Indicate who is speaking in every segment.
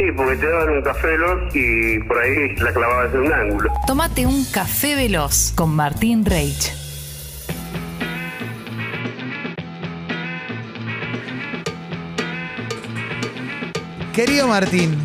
Speaker 1: Sí, porque te daban un café veloz y por ahí la clavabas en un ángulo.
Speaker 2: Tómate un café veloz con Martín Reich.
Speaker 3: Querido Martín,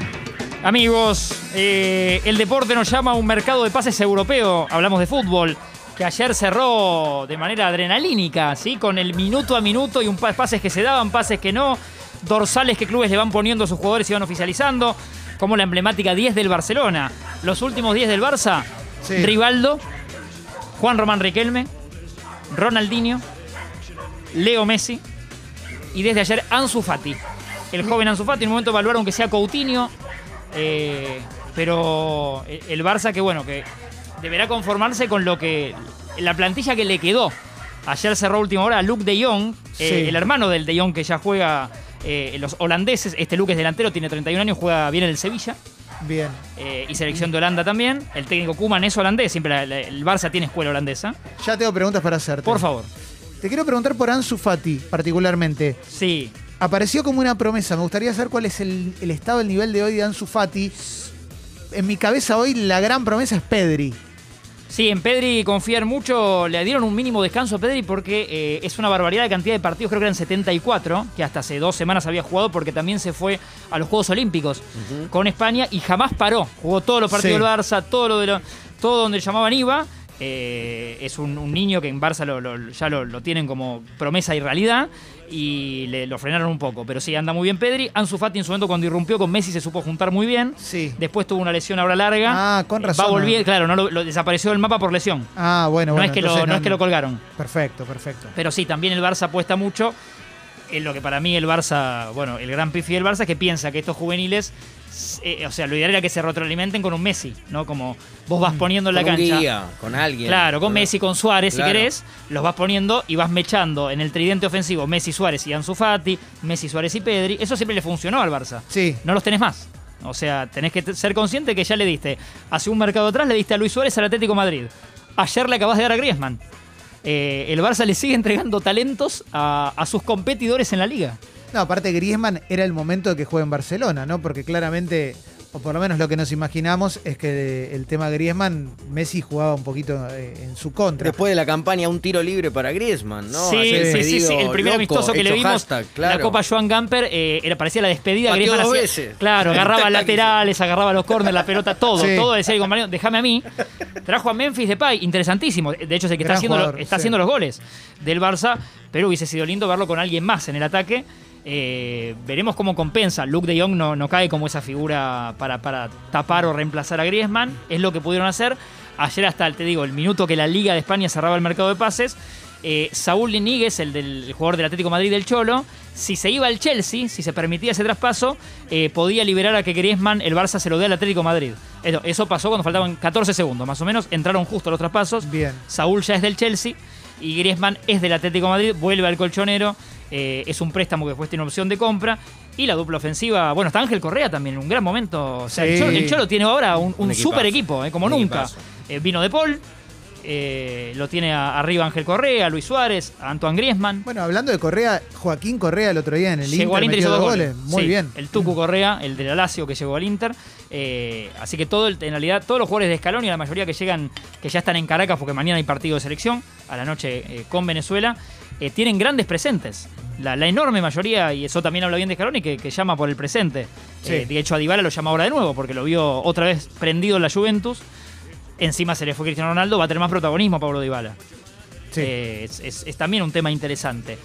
Speaker 4: Amigos, eh, el deporte nos llama a un mercado de pases europeo. Hablamos de fútbol, que ayer cerró de manera adrenalínica, ¿sí? Con el minuto a minuto y un pa- pases que se daban, pases que no, dorsales que clubes le van poniendo a sus jugadores y van oficializando, como la emblemática 10 del Barcelona. Los últimos 10 del Barça,
Speaker 3: Sí.
Speaker 4: Rivaldo, Juan Román Riquelme, Ronaldinho, Leo Messi y desde ayer Ansu Fati. El joven Ansu Fati, en un momento evaluaron que sea Coutinho, eh, pero el Barça que bueno, que deberá conformarse con lo que la plantilla que le quedó. Ayer cerró última hora a Luke de Jong, eh,
Speaker 3: Sí.
Speaker 4: el hermano del de Jong que ya juega eh, los holandeses. Este Luke es delantero, tiene 31 años, juega bien en el Sevilla.
Speaker 3: bien.
Speaker 4: eh, y selección de Holanda también. El técnico Kuman es holandés, siempre la- la- el Barça tiene escuela holandesa.
Speaker 3: Ya tengo preguntas para hacerte.
Speaker 4: Por favor.
Speaker 3: Te quiero preguntar por Ansu Fati, particularmente.
Speaker 4: Sí.
Speaker 3: Apareció como una promesa. Me gustaría saber cuál es el, el estado, el nivel de hoy de Ansu Fati. En mi cabeza hoy la gran promesa es Pedri.
Speaker 4: Sí, en Pedri confían mucho, le dieron un mínimo descanso a Pedri porque eh, es una barbaridad de cantidad de partidos, creo que eran 74, que hasta hace dos semanas había jugado porque también se fue a los Juegos Olímpicos con España y jamás paró. Jugó todos los partidos
Speaker 3: Sí.
Speaker 4: del Barça, todo lo de lo- todo donde llamaban iba. Eh, es un, un niño que en Barça lo- lo- ya lo, lo tienen como promesa y realidad y le, lo frenaron un poco. Pero sí, anda muy bien Pedri. Ansu Fati en su momento cuando irrumpió con Messi se supo juntar muy bien.
Speaker 3: Sí.
Speaker 4: Después tuvo una lesión ahora larga.
Speaker 3: Ah, con razón.
Speaker 4: Va volviendo, claro, no lo- desapareció del mapa por lesión.
Speaker 3: Ah, bueno,
Speaker 4: No,
Speaker 3: bueno.
Speaker 4: es que lo, no es que lo colgaron.
Speaker 3: Perfecto, perfecto.
Speaker 4: Pero sí, también el Barça apuesta mucho. En lo que para mí el Barça, bueno, el gran pifi del Barça es que piensa que estos juveniles, eh, o sea, lo ideal era que se retroalimenten con un Messi, ¿no? Como vos vas poniendo en la
Speaker 5: con un
Speaker 4: cancha.
Speaker 5: guía, con alguien.
Speaker 4: Claro, con Messi, con Suárez,
Speaker 5: Claro.
Speaker 4: si querés, los vas poniendo y vas mechando en el tridente ofensivo Messi, Suárez y Ansu Fati, Messi, Suárez y Pedri. Eso siempre le funcionó al Barça.
Speaker 3: Sí.
Speaker 4: No los tenés más. O sea, tenés que ser consciente que ya le diste, hace un mercado atrás le diste a Luis Suárez al Atlético Madrid. Ayer le acabas de dar a Griezmann. Eh, el Barça le sigue entregando talentos a, a sus competidores en la liga.
Speaker 3: No, aparte Griezmann era el momento de que juegue en Barcelona, ¿no? Porque claramente, o por lo menos lo que nos imaginamos, es que el tema Griezmann, Messi jugaba un poquito eh, en su contra.
Speaker 5: Después de la campaña, un tiro libre para Griezmann, ¿no?
Speaker 4: sí,
Speaker 5: Ayer
Speaker 4: sí, sí. El primer
Speaker 5: loco,
Speaker 4: amistoso que le vimos,
Speaker 5: hashtag, claro.
Speaker 4: la Copa Joan Gamper, eh, era, parecía la despedida.
Speaker 5: Pateó
Speaker 4: Griezmann
Speaker 5: dos
Speaker 4: hacía-
Speaker 5: veces.
Speaker 4: Claro, agarraba laterales, agarraba los corners, la pelota, todo.
Speaker 3: Sí.
Speaker 4: Todo decía el compañero, déjame a mí. Trajo a Memphis Depay, interesantísimo. De hecho, es el que está,
Speaker 3: Gran
Speaker 4: haciendo, lo-
Speaker 3: jugador,
Speaker 4: está
Speaker 3: sí.
Speaker 4: haciendo los goles del Barça, pero hubiese sido lindo verlo con alguien más en el ataque. Eh, veremos cómo compensa. Luke de Jong no, no cae como esa figura para, para tapar o reemplazar a Griezmann. Es lo que pudieron hacer. Ayer hasta, te digo, el minuto que la Liga de España cerraba el mercado de pases, eh, Saúl Níguez, el, del, el jugador del Atlético de Madrid del Cholo, si se iba al Chelsea, si se permitía ese traspaso, eh, podía liberar a que Griezmann, el Barça, se lo dé al Atlético de Madrid. Eso, eso pasó cuando faltaban 14 segundos, más o menos. Entraron justo los traspasos.
Speaker 3: Bien.
Speaker 4: Saúl ya es del Chelsea y Griezmann es del Atlético de Madrid, vuelve al colchonero. eh, es un préstamo que después tiene opción de compra. Y la dupla ofensiva, bueno, está Ángel Correa también, en un gran momento. O sea, el. Cholo, el Cholo tiene ahora un, un
Speaker 5: Un equipazo.
Speaker 4: super equipo, eh, como
Speaker 5: Un
Speaker 4: nunca. Eh, vino de Paul, eh, lo tiene a- arriba Ángel Correa, Luis Suárez, Antoine Griezmann.
Speaker 3: Bueno, hablando de Correa, Joaquín Correa el otro día en el
Speaker 4: Llegó
Speaker 3: Inter
Speaker 4: al Inter y
Speaker 3: metió dos goles.
Speaker 4: goles.
Speaker 3: Muy
Speaker 4: Sí,
Speaker 3: bien.
Speaker 4: El Tucu Correa, el de la Lazio que llegó al Inter. Eh, así que todo, el- en realidad, todos los jugadores de Escalón y la mayoría que llegan, que ya están en Caracas porque mañana hay partido de selección, a la noche eh, con Venezuela, tienen grandes presentes. La, la enorme mayoría, y eso también habla bien de Scaloni, que, que llama por el presente.
Speaker 3: Sí.
Speaker 4: De hecho, a Dybala lo llama ahora de nuevo porque lo vio otra vez prendido en la Juventus. Encima se le fue Cristiano Ronaldo, va a tener más protagonismo Pablo Dybala.
Speaker 3: Sí.
Speaker 4: Eh, es, es- es también un tema interesante.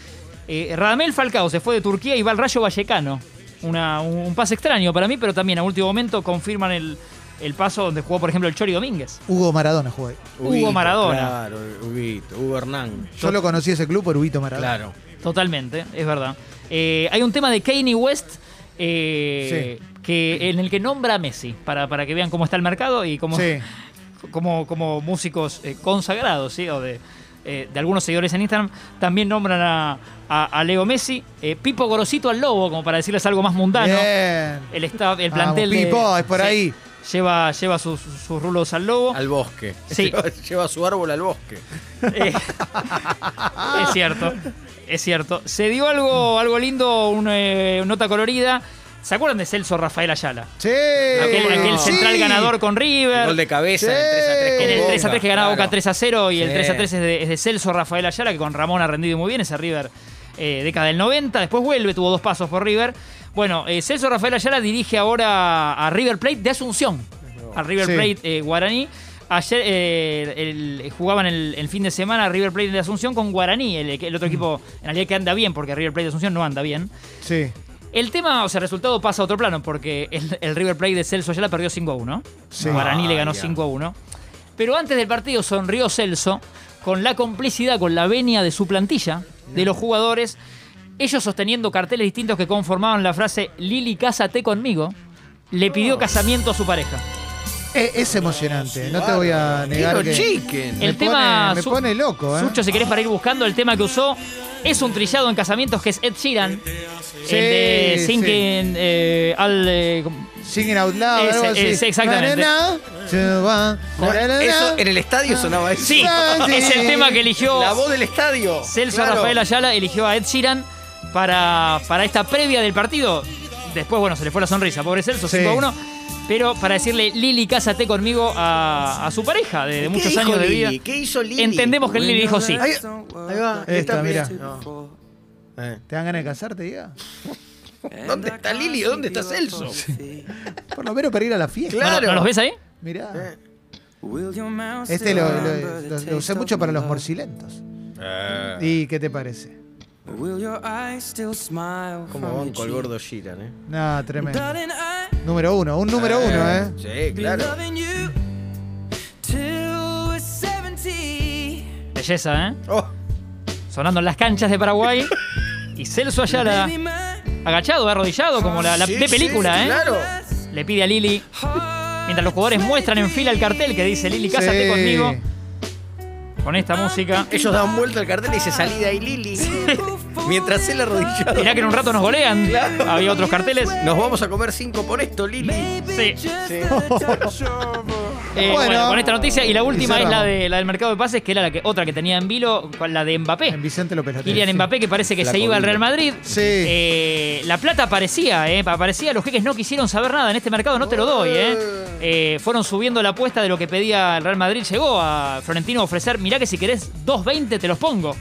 Speaker 4: Eh, Radamel Falcao se fue de Turquía y va al Rayo Vallecano. Una- un, un pase extraño para mí, pero también a último momento confirman el, el paso donde jugó, por ejemplo, el Chori Domínguez.
Speaker 3: Hugo Maradona jugó ahí.
Speaker 4: Hugo Maradona.
Speaker 5: Claro, Huguito, Hugo Hernán.
Speaker 3: Yo lo conocí ese club por Huguito Maradona.
Speaker 5: Claro.
Speaker 4: Totalmente, es verdad. Eh, hay un tema de Kanye West. eh, que, en el que nombra a Messi, para, para que vean cómo está el mercado y cómo,
Speaker 3: Sí.
Speaker 4: como, como músicos eh, consagrados, ¿sí? O de, eh, de algunos seguidores en Instagram, también nombran a, a- a Leo Messi. Eh, Pipo Gorosito al Lobo, como para decirles algo más mundano.
Speaker 3: Bien.
Speaker 4: El, staff, el
Speaker 3: Vamos,
Speaker 4: plantel de-
Speaker 3: Pipo, es por
Speaker 4: sí,
Speaker 3: ahí.
Speaker 4: Lleva, lleva sus, sus rulos al lobo.
Speaker 5: Al bosque.
Speaker 4: Sí.
Speaker 5: Lleva, lleva su árbol al bosque.
Speaker 4: Eh, es cierto, es cierto. Se dio algo, algo lindo, una eh, nota colorida. ¿Se acuerdan de Celso Rafael Ayala?
Speaker 3: Sí.
Speaker 4: Aquel, aquel
Speaker 3: Sí.
Speaker 4: central ganador con River.
Speaker 5: Gol de cabeza
Speaker 3: Sí.
Speaker 5: en el 3 a 3 con
Speaker 4: En el
Speaker 5: Boca,
Speaker 4: 3 a 3 que ganaba
Speaker 5: claro.
Speaker 4: Boca 3 a 0 y el
Speaker 5: Sí.
Speaker 4: 3 a 3 es de, es de Celso Rafael Ayala, que con Ramón ha rendido muy bien ese River eh, década del 90. Después vuelve, tuvo dos pasos por River. Bueno, eh, Celso Rafael Ayala dirige ahora a River Plate de Asunción, al River
Speaker 3: Sí.
Speaker 4: Plate eh, Guaraní. Ayer eh, el- jugaban el, el fin de semana River Plate de Asunción con Guaraní, el, el otro equipo en realidad que anda bien, porque River Plate de Asunción no anda bien.
Speaker 3: Sí.
Speaker 4: El tema, o sea, el resultado pasa a otro plano, porque el, el River Plate de Celso Ayala perdió 5 a 1.
Speaker 3: Sí.
Speaker 4: Guaraní le ganó
Speaker 5: ya.
Speaker 4: 5 a 1. Pero antes del partido sonrió Celso con la complicidad, con la venia de su plantilla, de los jugadores, ellos sosteniendo carteles distintos que conformaban la frase Lili, cásate conmigo, le pidió casamiento a su pareja.
Speaker 3: Es, es emocionante, no te voy a negar que
Speaker 5: chicken.
Speaker 3: me
Speaker 4: El tema
Speaker 3: pone, me
Speaker 4: Su-
Speaker 3: pone loco, ¿eh?
Speaker 4: Sucho, si querés para ir buscando, el tema que usó es un trillado en casamientos que es Ed Sheeran.
Speaker 3: Sí,
Speaker 4: el de
Speaker 3: sí.
Speaker 4: Sinking eh, al... eh,
Speaker 3: Singing out loud,
Speaker 4: Ese,
Speaker 3: algo así.
Speaker 4: ese, exactamente.
Speaker 3: Na, na, na,
Speaker 5: No,
Speaker 3: na, na, na.
Speaker 5: eso en el estadio sonaba eso.
Speaker 4: sí, es el tema que eligió
Speaker 5: La voz del estadio.
Speaker 4: Celso
Speaker 5: Claro.
Speaker 4: Rafael Ayala, eligió a Ed Sheeran para, para esta previa del partido. Después, bueno, se le fue la sonrisa, pobre Celso,
Speaker 3: Sí.
Speaker 4: 5 a 1. Pero para decirle, Lili, cásate conmigo a, a su pareja de, de
Speaker 5: ¿Qué
Speaker 4: muchos años de vida.
Speaker 5: ¿Qué hizo Lili?
Speaker 4: Entendemos que Lili dijo sí.
Speaker 5: Ahí, ahí va. ahí
Speaker 3: Esta, mira.
Speaker 5: No. Eh.
Speaker 3: ¿Te dan ganas de casarte, diga?
Speaker 5: ¿Dónde está Lili? ¿Dónde está Celso?
Speaker 3: Por lo menos para ir a la fiesta.
Speaker 4: ¿No,
Speaker 5: Claro.
Speaker 4: ¿No los ves ahí?
Speaker 3: Mirá.
Speaker 5: Eh.
Speaker 3: Este lo, lo- lo- lo usé mucho para los morcilentos.
Speaker 5: Eh.
Speaker 3: ¿Y qué te parece?
Speaker 5: Como banco al gordo Sheeran, ¿eh?
Speaker 3: No, tremendo. Número uno, un número uno, ¿eh?
Speaker 5: Sí, claro.
Speaker 4: Belleza, ¿eh?
Speaker 5: Oh,
Speaker 4: Sonando en las canchas de Paraguay. Y Celso Ayala, agachado, arrodillado, como la, la
Speaker 5: sí,
Speaker 4: de película,
Speaker 5: sí,
Speaker 4: ¿eh?
Speaker 5: Claro.
Speaker 4: Le pide a Lili. Mientras los jugadores muestran en fila el cartel que dice Lili, cásate
Speaker 3: Sí.
Speaker 4: conmigo. Con esta música.
Speaker 5: Ellos daban vuelta al cartel y dice salí de ahí Lili. Mientras él arrodillado.
Speaker 4: Mirá que en un rato nos golean.
Speaker 5: Claro.
Speaker 4: Había otros carteles.
Speaker 5: Nos vamos a comer cinco por esto, Lili.
Speaker 4: Sí.
Speaker 5: Sí.
Speaker 4: Eh, bueno.
Speaker 3: Bueno.
Speaker 4: con esta noticia. Y la última
Speaker 3: Y
Speaker 4: es la, de, la del mercado de pases, que era la que, otra que tenía en vilo, la de Mbappé.
Speaker 3: En Vicente López López.
Speaker 4: Kylian
Speaker 3: Sí.
Speaker 4: Mbappé, que parece que
Speaker 5: La
Speaker 4: se iba al. Real Madrid.
Speaker 3: Sí.
Speaker 4: Eh, la plata aparecía, ¿eh? Aparecía, los jeques no quisieron saber nada. En este mercado no te lo doy, ¿eh? Eh, fueron subiendo la apuesta de lo que pedía el Real Madrid. Llegó a Florentino a ofrecer, mirá que si querés 2.20 te los pongo.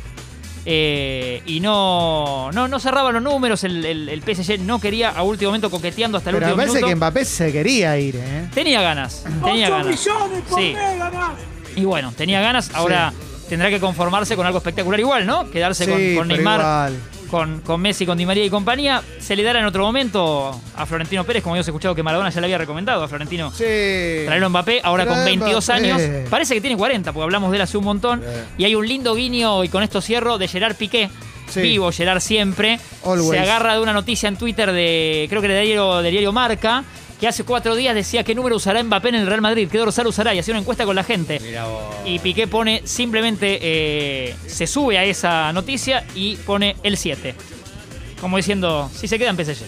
Speaker 4: Eh, y no, no, no cerraban los números. El, el- el PSG no quería a último momento coqueteando hasta el
Speaker 3: Pero me
Speaker 4: último
Speaker 3: parece
Speaker 4: minuto.
Speaker 3: que Mbappé se quería ir, ¿eh?
Speaker 4: Tenía ganas, tenía ganas. Sí. Y bueno, tenía ganas. Ahora tendrá que conformarse con algo espectacular igual, ¿no? Quedarse con-
Speaker 3: Sí,
Speaker 4: con,
Speaker 3: pero
Speaker 4: Neymar,
Speaker 3: igual.
Speaker 4: Con, con Messi, con Di María y compañía. Se le dará en otro momento a Florentino Pérez, como habíamos escuchado que Maradona ya le había recomendado a Florentino.
Speaker 3: Sí.
Speaker 4: Traerlo a Mbappé, ahora con
Speaker 3: Trae
Speaker 4: 22
Speaker 3: Mbappé.
Speaker 4: años. Parece que tiene 40, porque hablamos de él hace un montón. Y hay un lindo guiño, y con esto cierro, de Gerard Piqué.
Speaker 3: Sí.
Speaker 4: Vivo Gerard siempre.
Speaker 3: Always.
Speaker 4: Se agarra de una noticia en Twitter de, creo que de diario, de diario Marca, que hace cuatro días decía qué número usará Mbappé en el Real Madrid, qué dorsal usará, y hacía una encuesta con la gente.
Speaker 5: Mira vos.
Speaker 4: Y Piqué pone simplemente, eh, se sube a esa noticia y pone el 7. Como diciendo, si se queda en PSG.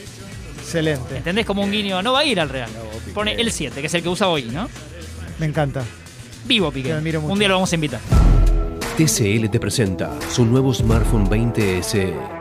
Speaker 3: Excelente.
Speaker 4: ¿Entendés? Como un guiño, no va a ir al Real. Pone el 7, que es el que usa hoy, ¿no?
Speaker 3: Me encanta.
Speaker 4: Vivo Piqué.
Speaker 3: Te admiro mucho.
Speaker 4: Un día lo vamos a invitar.
Speaker 6: TCL te presenta su nuevo smartphone 20 SE.